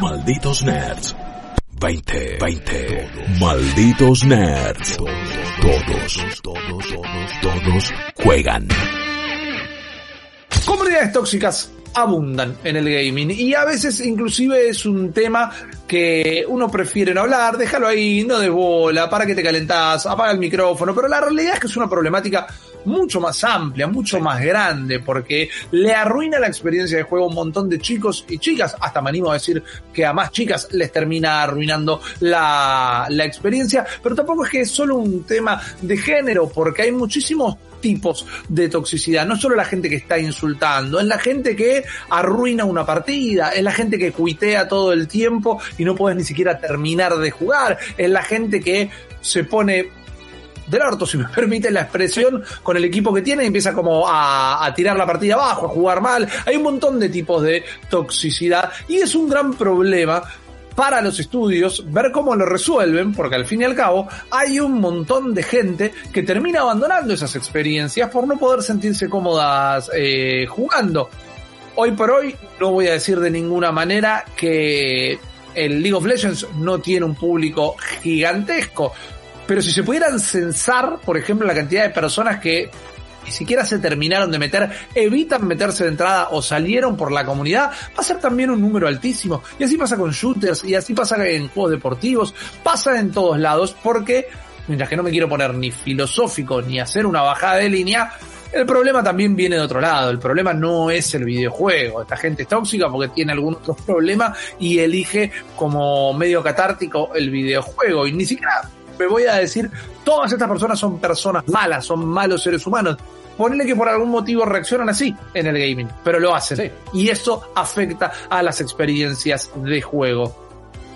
Malditos Nerds. 20, 20. Malditos Nerds. Todos, todos, todos, todos juegan. Comunidades tóxicas abundan en el gaming y a veces inclusive es un tema que uno prefiere no hablar, déjalo ahí, no de bola, para que te calentás, apaga el micrófono, pero la realidad es que es una problemática mucho más amplia, mucho más grande, porque le arruina la experiencia de juego a un montón de chicos y chicas, hasta me animo a decir que a más chicas les termina arruinando la, la experiencia, pero tampoco es que es solo un tema de género, porque hay muchísimos tipos de toxicidad. No solo la gente que está insultando, es la gente que arruina una partida, es la gente que cuitea todo el tiempo y no puedes ni siquiera terminar de jugar, es la gente que se pone del orto, si me permite la expresión, con el equipo que tiene y empieza como a, a, tirar la partida abajo, a jugar mal. Hay un montón de tipos de toxicidad y es un gran problema para los estudios ver cómo lo resuelven, porque al fin y al cabo hay un montón de gente que termina abandonando esas experiencias por no poder sentirse cómodas eh, jugando. Hoy por hoy no voy a decir de ninguna manera que el League of Legends no tiene un público gigantesco, pero si se pudieran censar, por ejemplo, la cantidad de personas que ni siquiera se terminaron de meter, evitan meterse de entrada o salieron por la comunidad, va a ser también un número altísimo. Y así pasa con shooters, y así pasa en juegos deportivos, pasa en todos lados, porque, mientras que no me quiero poner ni filosófico ni hacer una bajada de línea, el problema también viene de otro lado. El problema no es el videojuego. Esta gente es tóxica porque tiene algún otro problema y elige como medio catártico el videojuego. Y ni siquiera me voy a decir, todas estas personas son personas malas, son malos seres humanos. Ponele que por algún motivo reaccionan así en el gaming, pero lo hacen. Sí. Y eso afecta a las experiencias de juego.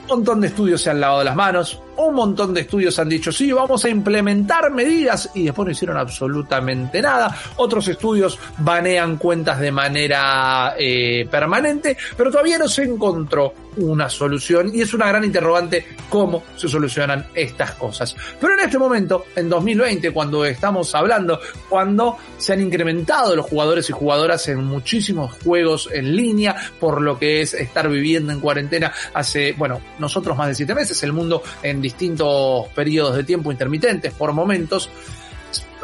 Un montón de estudios se han lavado las manos, un montón de estudios han dicho, sí, vamos a implementar medidas y después no hicieron absolutamente nada. Otros estudios banean cuentas de manera eh, permanente, pero todavía no se encontró una solución y es una gran interrogante cómo se solucionan estas cosas. Pero en este momento, en 2020, cuando estamos hablando, cuando se han incrementado los jugadores y jugadoras en muchísimos juegos en línea, por lo que es estar viviendo en cuarentena hace, bueno, nosotros más de siete meses, el mundo en distintos periodos de tiempo intermitentes por momentos,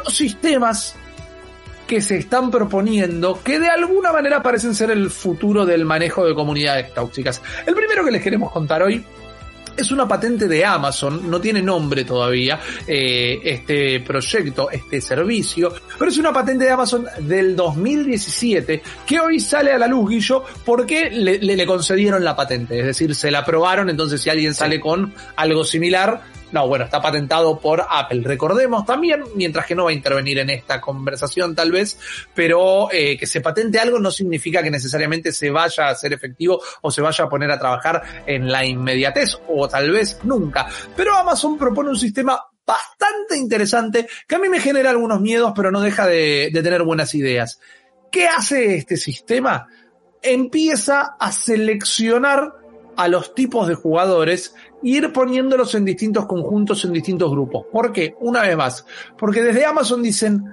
los sistemas que se están proponiendo que de alguna manera parecen ser el futuro del manejo de comunidades tóxicas. El primero que les queremos contar hoy es una patente de Amazon, no tiene nombre todavía eh, este proyecto, este servicio, pero es una patente de Amazon del 2017 que hoy sale a la luz, Guillo, porque le, le, le concedieron la patente, es decir, se la aprobaron, entonces si alguien sale con algo similar, no, bueno, está patentado por Apple. Recordemos también, mientras que no va a intervenir en esta conversación tal vez, pero eh, que se patente algo no significa que necesariamente se vaya a ser efectivo o se vaya a poner a trabajar en la inmediatez o tal vez nunca. Pero Amazon propone un sistema bastante interesante que a mí me genera algunos miedos, pero no deja de, de tener buenas ideas. ¿Qué hace este sistema? Empieza a seleccionar a los tipos de jugadores y ir poniéndolos en distintos conjuntos, en distintos grupos. ¿Por qué? Una vez más, porque desde Amazon dicen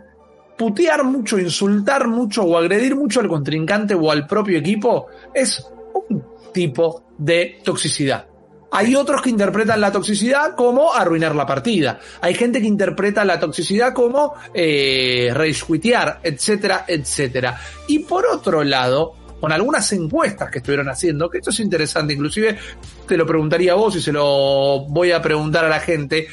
putear mucho, insultar mucho o agredir mucho al contrincante o al propio equipo es un tipo de toxicidad. Hay otros que interpretan la toxicidad como arruinar la partida. Hay gente que interpreta la toxicidad como eh, etcétera, etcétera. Y por otro lado, con algunas encuestas que estuvieron haciendo, que esto es interesante, inclusive te lo preguntaría a vos y se lo voy a preguntar a la gente.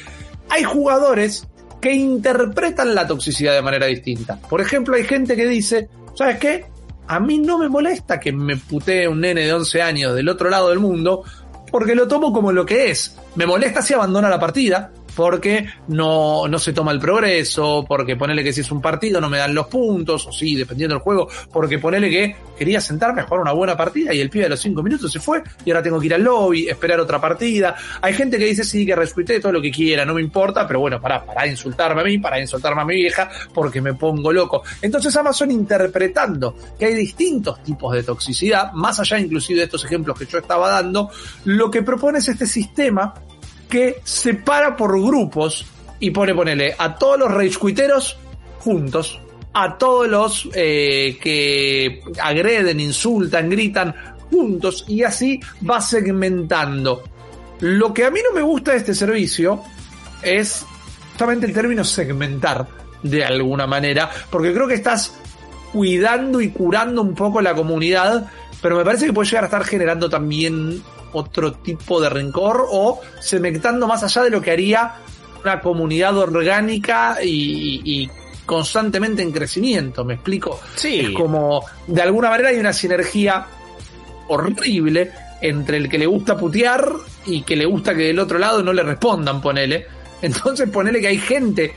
Hay jugadores que interpretan la toxicidad de manera distinta. Por ejemplo, hay gente que dice, ¿sabes qué? A mí no me molesta que me putee un nene de 11 años del otro lado del mundo, porque lo tomo como lo que es. Me molesta si abandona la partida, porque no, no se toma el progreso, porque ponele que si es un partido no me dan los puntos, o sí, dependiendo del juego, porque ponele que quería sentarme a jugar una buena partida y el pibe de los cinco minutos se fue y ahora tengo que ir al lobby, esperar otra partida. Hay gente que dice sí, que respeté todo lo que quiera, no me importa, pero bueno, para, para insultarme a mí, para insultarme a mi vieja, porque me pongo loco. Entonces Amazon interpretando que hay distintos tipos de toxicidad, más allá inclusive de estos ejemplos que yo estaba dando, lo que propone es este sistema que separa por grupos y pone, ponele, a todos los rage juntos, a todos los eh, que agreden, insultan, gritan juntos y así va segmentando. Lo que a mí no me gusta de este servicio es justamente el término segmentar de alguna manera, porque creo que estás cuidando y curando un poco la comunidad, pero me parece que puede llegar a estar generando también otro tipo de rencor o segmentando más allá de lo que haría una comunidad orgánica y, constantemente en crecimiento, ¿me explico? Sí. Es como, de alguna manera hay una sinergia horrible entre el que le gusta putear y que le gusta que del otro lado no le respondan, ponele. Entonces ponele que hay gente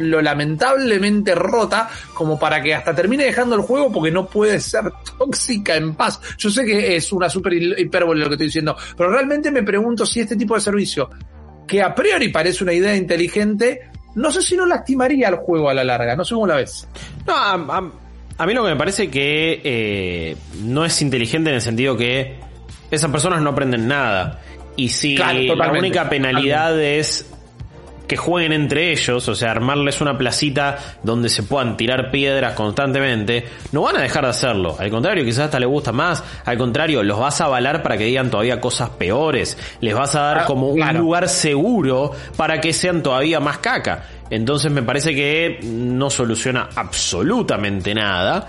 lo lamentablemente rota como para que hasta termine dejando el juego porque no puede ser tóxica en paz. Yo sé que es una super hipérbole lo que estoy diciendo, pero realmente me pregunto si este tipo de servicio, que a priori parece una idea inteligente, no sé si no lastimaría al juego a la larga, no sé cómo la ves. No, a, mí lo que me parece que eh, no es inteligente en el sentido que esas personas no aprenden nada. Y si la única penalidad es que jueguen entre ellos, o sea, armarles una placita donde se puedan tirar piedras constantemente, no van a dejar de hacerlo. Al contrario, quizás hasta les gusta más. Al contrario, los vas a avalar para que digan todavía cosas peores. Les vas a dar ah, como un lugar seguro para que sean todavía más caca. Entonces me parece que no soluciona absolutamente nada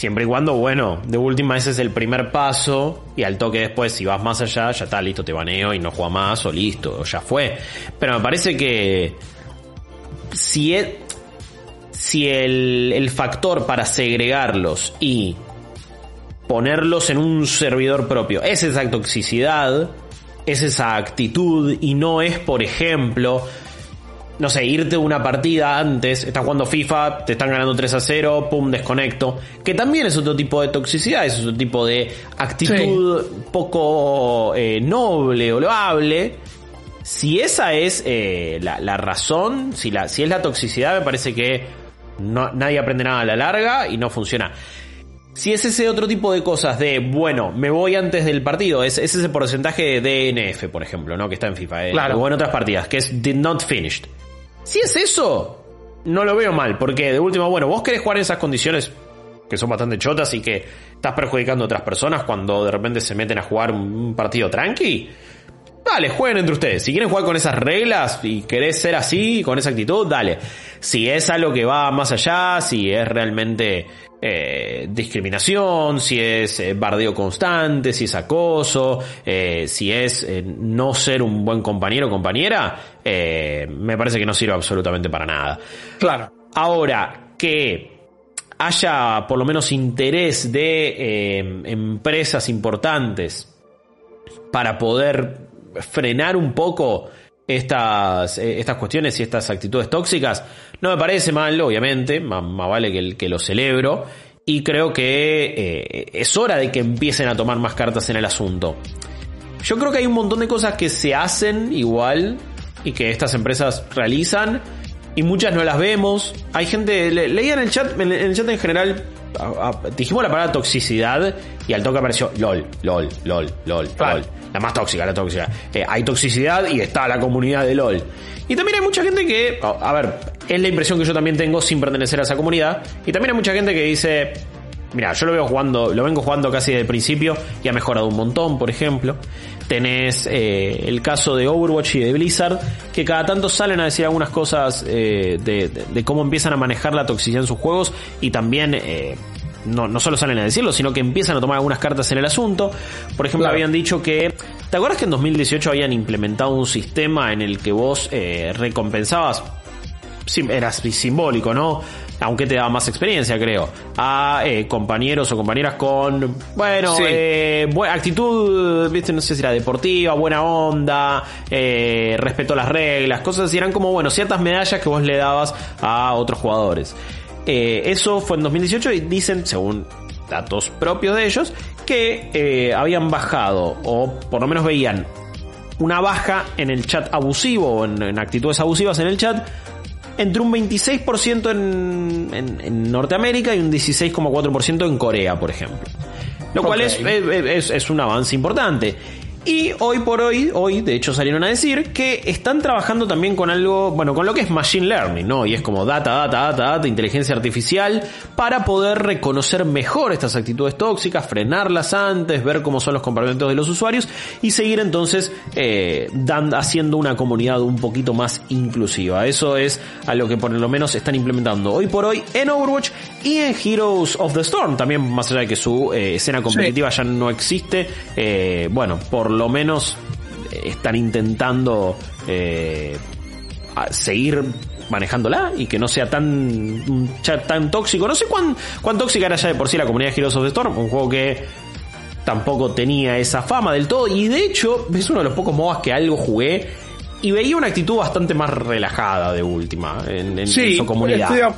Siempre y cuando, bueno, de última ese es el primer paso y al toque después, si vas más allá, ya está, listo, te baneo y no juega más o listo, ya fue. Pero me parece que si, es, si el, el factor para segregarlos y ponerlos en un servidor propio es esa toxicidad, es esa actitud y no es, por ejemplo, no sé, irte una partida antes, estás jugando FIFA, te están ganando 3 a 0, pum, desconecto. Que también es otro tipo de toxicidad, es otro tipo de actitud poco eh, noble o loable. Si esa es eh, la, razón, si, la, si es la toxicidad, me parece que no, nadie aprende nada a la larga y no funciona. Si es ese otro tipo de cosas de, bueno, me voy antes del partido, es, ese porcentaje de DNF, por ejemplo, ¿no? Que está en FIFA, eh, o en otras partidas, que es did not finished. Si es eso, no lo veo mal, porque de último, bueno, vos querés jugar en esas condiciones que son bastante chotas y que estás perjudicando a otras personas cuando de repente se meten a jugar un partido tranqui. Dale, jueguen entre ustedes. Si quieren jugar con esas reglas y querés ser así, con esa actitud, dale. Si es algo que va más allá, si es realmente eh, discriminación, si es eh, bardeo constante, si es acoso, eh, si es no ser un buen compañero o compañera, me parece que no sirve absolutamente para nada. Claro. Ahora, que haya por lo menos interés de empresas importantes para poder frenar un poco estas, estas cuestiones y estas actitudes tóxicas, no me parece mal, obviamente, más, vale que, lo celebro. Y creo que eh, es hora de que empiecen a tomar más cartas en el asunto. Yo creo que hay un montón de cosas que se hacen igual y que estas empresas realizan y muchas no las vemos. Hay gente, leía en el chat, en el chat en general, dijimos la palabra toxicidad y al toque apareció LOL, LOL, LOL, LOL, LOL. La más tóxica, la tóxica. Eh, hay toxicidad y está la comunidad de LOL. Y también hay mucha gente que, a ver, es la impresión que yo también tengo sin pertenecer a esa comunidad. Y también hay mucha gente que dice, mira, yo lo veo jugando, lo vengo jugando casi desde el principio y ha mejorado un montón, por ejemplo. Tenés eh, el caso de Overwatch y de Blizzard, que cada tanto salen a decir algunas cosas eh, de, cómo empiezan a manejar la toxicidad en sus juegos y también eh, no, no solo salen a decirlo, sino que empiezan a tomar algunas cartas en el asunto. Por ejemplo, habían dicho que, ¿te acuerdas que en 2018 habían implementado un sistema en el que vos recompensabas, era simbólico, ¿no? Aunque te daba más experiencia, creo, a eh, compañeros o compañeras con, bueno, eh, buena actitud, viste, no sé si era deportiva, buena onda, eh, respeto a las reglas, cosas así, eran como, bueno, ciertas medallas que vos le dabas a otros jugadores. eso fue en 2018 y dicen, según datos propios de ellos, que habían bajado, o por lo menos veían una baja en el chat abusivo o en, actitudes abusivas en el chat entre un 26% en, en, Norteamérica y un 16,4% en Corea, por ejemplo. Lo cual es, es, es, un avance importante. Y hoy por hoy, hoy de hecho salieron a decir que están trabajando también con algo, bueno, con lo que es Machine Learning, ¿no? Y es como data, data, data, data, inteligencia artificial, para poder reconocer mejor estas actitudes tóxicas, frenarlas antes, ver cómo son los comportamientos de los usuarios y seguir entonces eh, haciendo una comunidad un poquito más inclusiva. Eso es a lo que por lo menos están implementando hoy por hoy en Overwatch y en Heroes of the Storm, también más allá de que su eh, escena competitiva ya no existe, eh, bueno, por por lo menos eh, están intentando eh, seguir manejándola y que no sea tan tan tóxico. No sé cuán, cuán tóxica era ya de por sí la comunidad de Heroes of the Storm, un juego que tampoco tenía esa fama del todo y de hecho es uno de los pocos MOBAs que algo jugué y veía una actitud bastante más relajada de última en, su comunidad.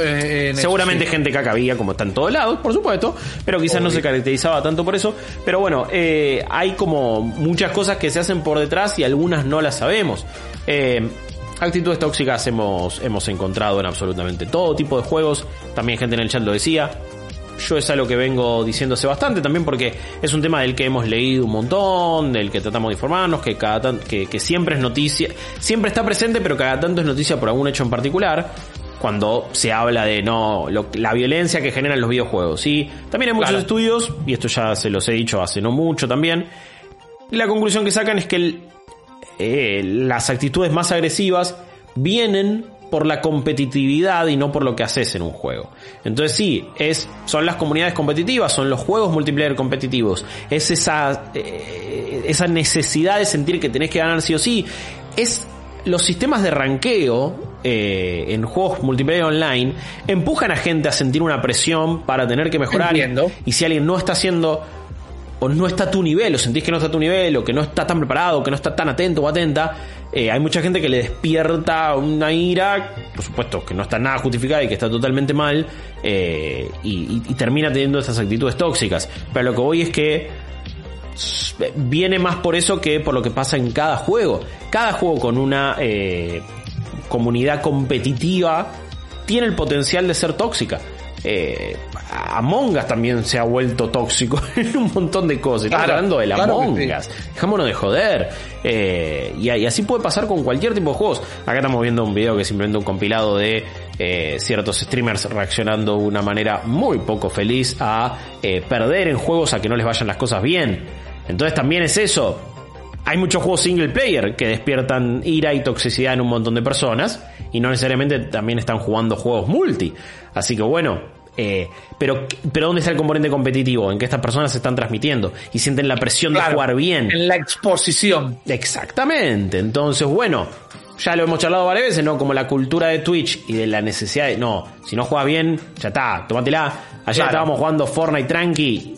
Eh, Seguramente gente caca había, como está en todos lados, por supuesto, pero quizás no se caracterizaba tanto por eso. Pero bueno, eh, hay como muchas cosas que se hacen por detrás y algunas no las sabemos. Eh, actitudes tóxicas hemos, hemos encontrado en absolutamente todo tipo de juegos. También gente en el chat lo decía. Yo es algo que vengo diciéndose bastante también porque es un tema del que hemos leído un montón, del que tratamos de informarnos, que cada que, que siempre es noticia, siempre está presente, pero cada tanto es noticia por algún hecho en particular cuando se habla de no la violencia que generan los videojuegos. Y también hay muchos estudios, y esto ya se los he dicho hace no mucho también, la conclusión que sacan es que eh, las actitudes más agresivas vienen por la competitividad y no por lo que haces en un juego. Entonces sí, es, son las comunidades competitivas, son los juegos multiplayer competitivos, es esa, eh, esa necesidad de sentir que tenés que ganar sí o sí, es los sistemas de ranqueo eh, en juegos multiplayer online empujan a gente a sentir una presión para tener que mejorar. Y si alguien no está haciendo o no está a tu nivel, o sentís que no está a tu nivel, o que no está tan preparado, que no está tan atento o atenta, eh, hay mucha gente que le despierta una ira, por supuesto que no está nada justificada y que está totalmente mal, eh, y, termina teniendo esas actitudes tóxicas. Pero lo que voy es que viene más por eso que por lo que pasa en cada juego. Cada juego con una comunidad competitiva tiene el potencial de ser tóxica. Eh, Among Us también se ha vuelto tóxico en un montón de cosas. Estamos hablando de la Among Us. Dejámonos de joder. Eh, y, así puede pasar con cualquier tipo de juegos. Acá estamos viendo un video que es simplemente un compilado de eh, ciertos streamers reaccionando de una manera muy poco feliz a eh, perder en juegos a que no les vayan las cosas bien. Entonces también es eso hay muchos juegos single player que despiertan ira y toxicidad en un montón de personas y no necesariamente también están jugando juegos multi. Así que bueno, eh, pero, pero ¿dónde está el componente competitivo? En que estas personas se están transmitiendo y sienten la presión de jugar bien. En la exposición. Exactamente. Entonces, bueno, ya lo hemos charlado varias veces, ¿no? Como la cultura de Twitch y de la necesidad de, no, si no juegas bien, ya está, tómatela. Ayer estábamos jugando Fortnite tranqui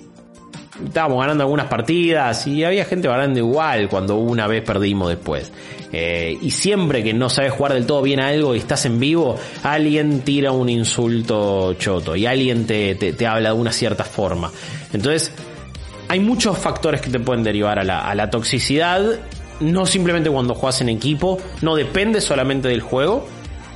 estábamos ganando algunas partidas y había gente ganando igual cuando una vez perdimos después. Eh, y siempre que no sabes jugar del todo bien a algo y estás en vivo, alguien tira un insulto choto y alguien te, te, habla de una cierta forma. Entonces, hay muchos factores que te pueden derivar a la, a la toxicidad, no simplemente cuando juegas en equipo, no depende solamente del juego.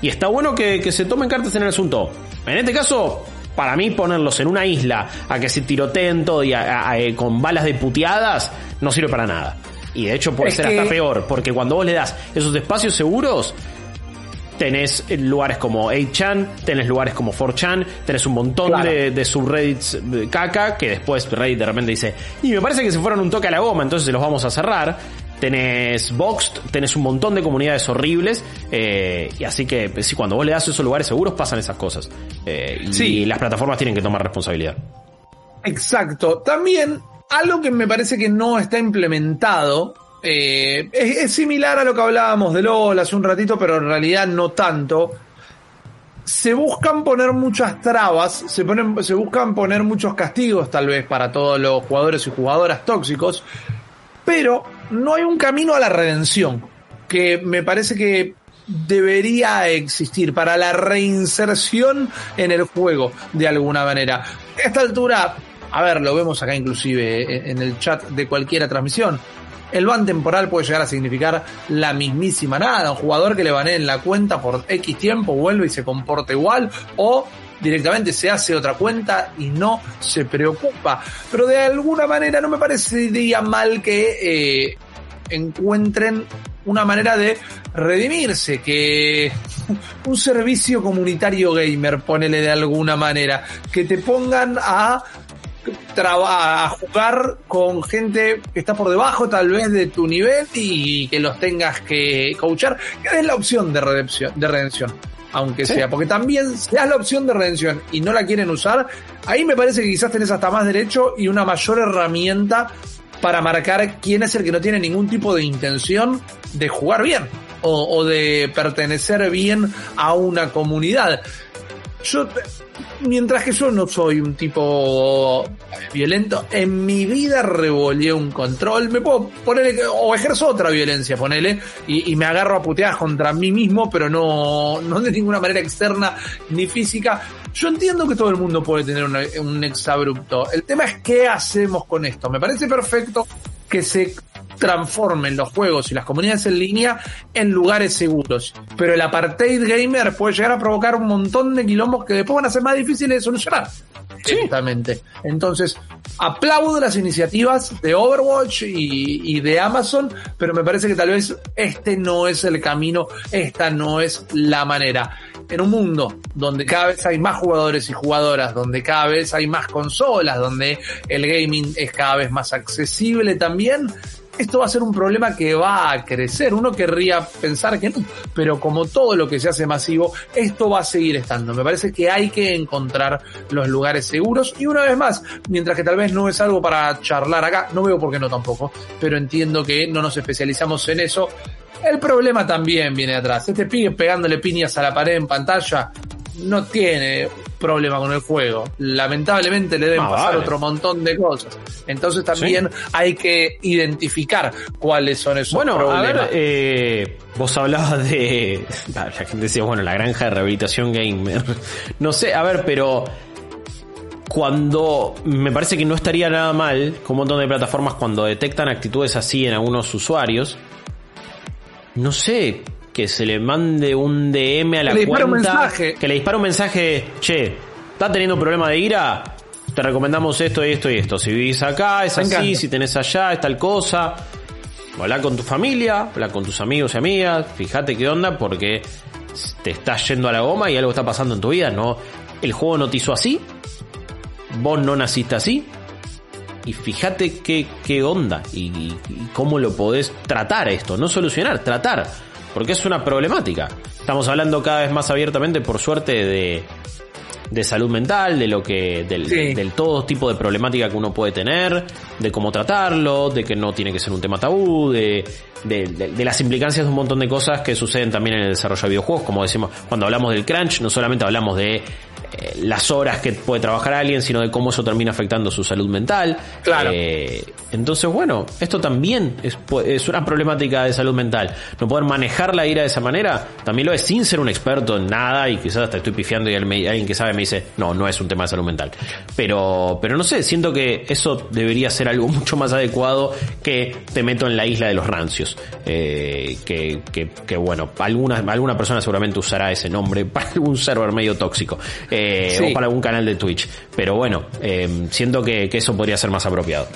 Y está bueno que, que se tomen cartas en el asunto. En este caso, para mí ponerlos en una isla a que se tiroteen todo y eh, con balas de puteadas no sirve para nada. Y de hecho puede ser hasta peor, porque cuando vos le das esos espacios seguros, tenés lugares como 8chan, tenés lugares como 4chan, tenés un montón de, de, subreddits caca que después Reddit de repente dice, y me parece que se fueron un toque a la goma, entonces se los vamos a cerrar tenés Voxed, tenés un montón de comunidades horribles, eh, y así que si cuando vos le das esos lugares seguros pasan esas cosas. Eh, y las plataformas tienen que tomar responsabilidad. Exacto. También algo que me parece que no está implementado. Eh, es, similar a lo que hablábamos de LOL hace un ratito, pero en realidad no tanto. se buscan poner muchas trabas, se, ponen, se buscan poner muchos castigos tal vez para todos los jugadores y jugadoras tóxicos, pero no hay un camino a la redención, que me parece que debería existir para la reinserción en el juego de alguna manera. A esta altura, a ver, lo vemos acá inclusive en el chat de cualquier transmisión. El ban temporal puede llegar a significar la mismísima nada. Un jugador que le en la cuenta por X tiempo vuelve y se comporta igual o directamente se hace otra cuenta y no se preocupa. Pero de alguna manera no me parecería mal que eh, encuentren una manera de redimirse, que un servicio comunitario gamer, ponele de alguna manera, que te pongan a a jugar con gente que está por debajo tal vez de tu nivel y que los tengas que coachar, que es la opción de redención, de redención aunque sea, porque también si das la opción de redención y no la quieren usar, ahí me parece que quizás tenés hasta más derecho y una mayor herramienta para marcar quién es el que no tiene ningún tipo de intención de jugar bien o, o de pertenecer bien a una comunidad. Yo mientras que yo no soy un tipo violento, en mi vida revolé un control, me puedo poner, o ejerzo otra violencia, ponele, y, me agarro a putear contra mí mismo, pero no, no de ninguna manera externa ni física. Yo entiendo que todo el mundo puede tener un exabrupto. El tema es qué hacemos con esto. Me parece perfecto que se transformen los juegos y las comunidades en línea en lugares seguros. Pero el apartheid gamer puede llegar a provocar un montón de quilombos que después van a ser más difíciles de solucionar. Exactamente. Entonces, aplaudo las iniciativas de Overwatch y, y, de Amazon, pero me parece que tal vez este no es el camino, esta no es la manera. En un mundo donde cada vez hay más jugadores y jugadoras, donde cada vez hay más consolas, donde el gaming es cada vez más accesible también, esto va a ser un problema que va a crecer. Uno querría pensar que no, pero como todo lo que se hace masivo, esto va a seguir estando. Me parece que hay que encontrar los lugares seguros y una vez más, mientras que tal vez no es algo para charlar acá, no veo por qué no tampoco, pero entiendo que no nos especializamos en eso. El problema también viene atrás. Este pibe pegándole piñas a la pared en pantalla no tiene problema con el juego. Lamentablemente le deben pasar otro montón de cosas. Entonces también hay que identificar cuáles son esos bueno, problemas. Ver, eh, vos hablabas de. La gente decía, bueno, la granja de rehabilitación gamer. No sé, a ver, pero. Cuando me parece que no estaría nada mal con un montón de plataformas cuando detectan actitudes así en algunos usuarios. No sé, que se le mande un DM a la que cuenta. Un mensaje. Que le dispara un mensaje, che, ¿estás teniendo problema de ira? Te recomendamos esto y esto y esto. Si vivís acá, es así, si tenés allá, es tal cosa. Habla con tu familia, habla con tus amigos y amigas, fíjate qué onda, porque te estás yendo a la goma y algo está pasando en tu vida, no. El juego no te hizo así, vos no naciste así, y fíjate qué, qué onda y, y, cómo lo podés tratar esto, no solucionar, tratar porque es una problemática. Estamos hablando cada vez más abiertamente, por suerte, de, de salud mental, de lo que, del, del, todo tipo de problemática que uno puede tener, de cómo tratarlo, de que no tiene que ser un tema tabú, de, de, de, las implicancias de un montón de cosas que suceden también en el desarrollo de videojuegos, como decimos, cuando hablamos del crunch, no solamente hablamos de eh, las horas que puede trabajar alguien, sino de cómo eso termina afectando su salud mental. Claro. Eh, entonces, bueno, esto también es, es, una problemática de salud mental. No poder manejar la ira de esa manera, también lo es sin ser un experto en nada y quizás hasta estoy pifiando y alguien que sabe me dice, no, no es un tema de salud mental. Pero, pero no sé, siento que eso debería ser algo mucho más adecuado que te meto en la isla de los rancios. Eh, que, que, que, bueno, alguna, alguna persona seguramente usará ese nombre para algún server medio tóxico. Eh, o para algún canal de Twitch. Pero bueno, eh, siento que, eso podría ser más apropiado.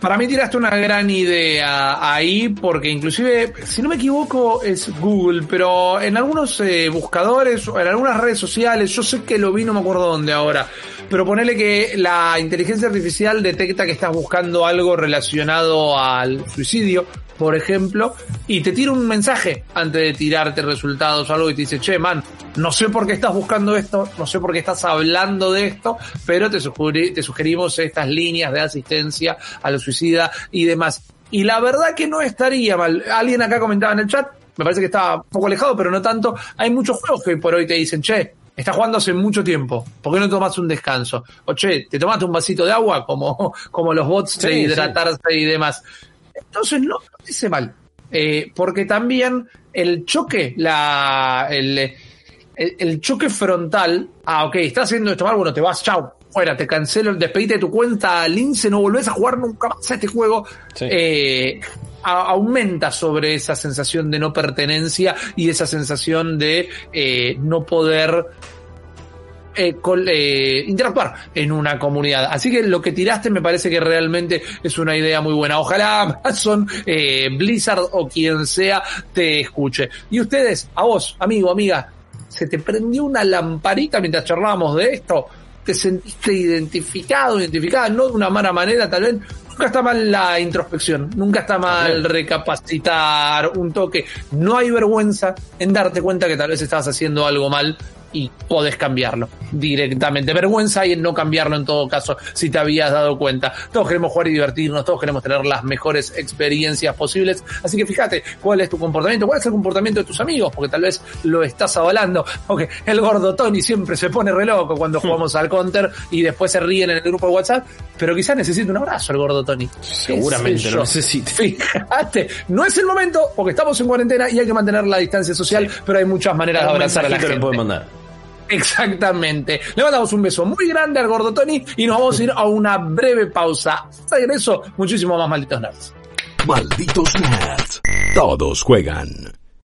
Para mí tiraste una gran idea ahí, porque inclusive, si no me equivoco, es Google, pero en algunos eh, buscadores o en algunas redes sociales, yo sé que lo vi, no me acuerdo dónde ahora, pero ponele que la inteligencia artificial detecta que estás buscando algo relacionado al suicidio, por ejemplo, y te tira un mensaje antes de tirarte resultados o algo y te dice, che, man, no sé por qué estás buscando esto, no sé por qué estás hablando de esto, pero te, te sugerimos estas líneas de asistencia a los suicida y demás. Y la verdad que no estaría mal. Alguien acá comentaba en el chat, me parece que estaba un poco alejado, pero no tanto. Hay muchos juegos que por hoy te dicen, che, Estás jugando hace mucho tiempo. ¿Por qué no tomas un descanso? O che, ¿te tomaste un vasito de agua como, como los bots de hidratarse y demás? Entonces no, dice mal. Eh, porque también el choque, la, el, el, choque frontal, ah, ok, estás haciendo esto mal, bueno, te vas, chao, fuera, te cancelo, despedite de tu cuenta, Lince, no volvés a jugar nunca más a este juego. Eh, aumenta sobre esa sensación de no pertenencia y esa sensación de eh, no poder eh, eh, interactuar en una comunidad. Así que lo que tiraste me parece que realmente es una idea muy buena. Ojalá Amazon, eh, Blizzard o quien sea te escuche. Y ustedes, a vos, amigo, amiga, ¿se te prendió una lamparita mientras charlábamos de esto? ¿Te sentiste identificado, identificada? No de una mala manera, tal vez. Nunca está mal la introspección, nunca está mal recapacitar un toque. No hay vergüenza en darte cuenta que tal vez estabas haciendo algo mal y podés cambiarlo directamente. Vergüenza y en no cambiarlo en todo caso, si te habías dado cuenta. Todos queremos jugar y divertirnos, todos queremos tener las mejores experiencias posibles. Así que fíjate cuál es tu comportamiento, cuál es el comportamiento de tus amigos, porque tal vez lo estás avalando. Porque el gordo Tony siempre se pone re loco cuando hmm. jugamos al counter y después se ríen en el grupo de WhatsApp, pero quizás necesite un abrazo el gordo Tony. Seguramente lo necesite. Fíjate, no es el momento porque estamos en cuarentena y hay que mantener la distancia social, pero hay muchas maneras de abrazar a la gente. mandar. Exactamente. Le mandamos un beso muy grande al gordo Tony y nos vamos a ir a una breve pausa. Regreso, muchísimo más malditos nerds. Malditos nerds. Todos juegan.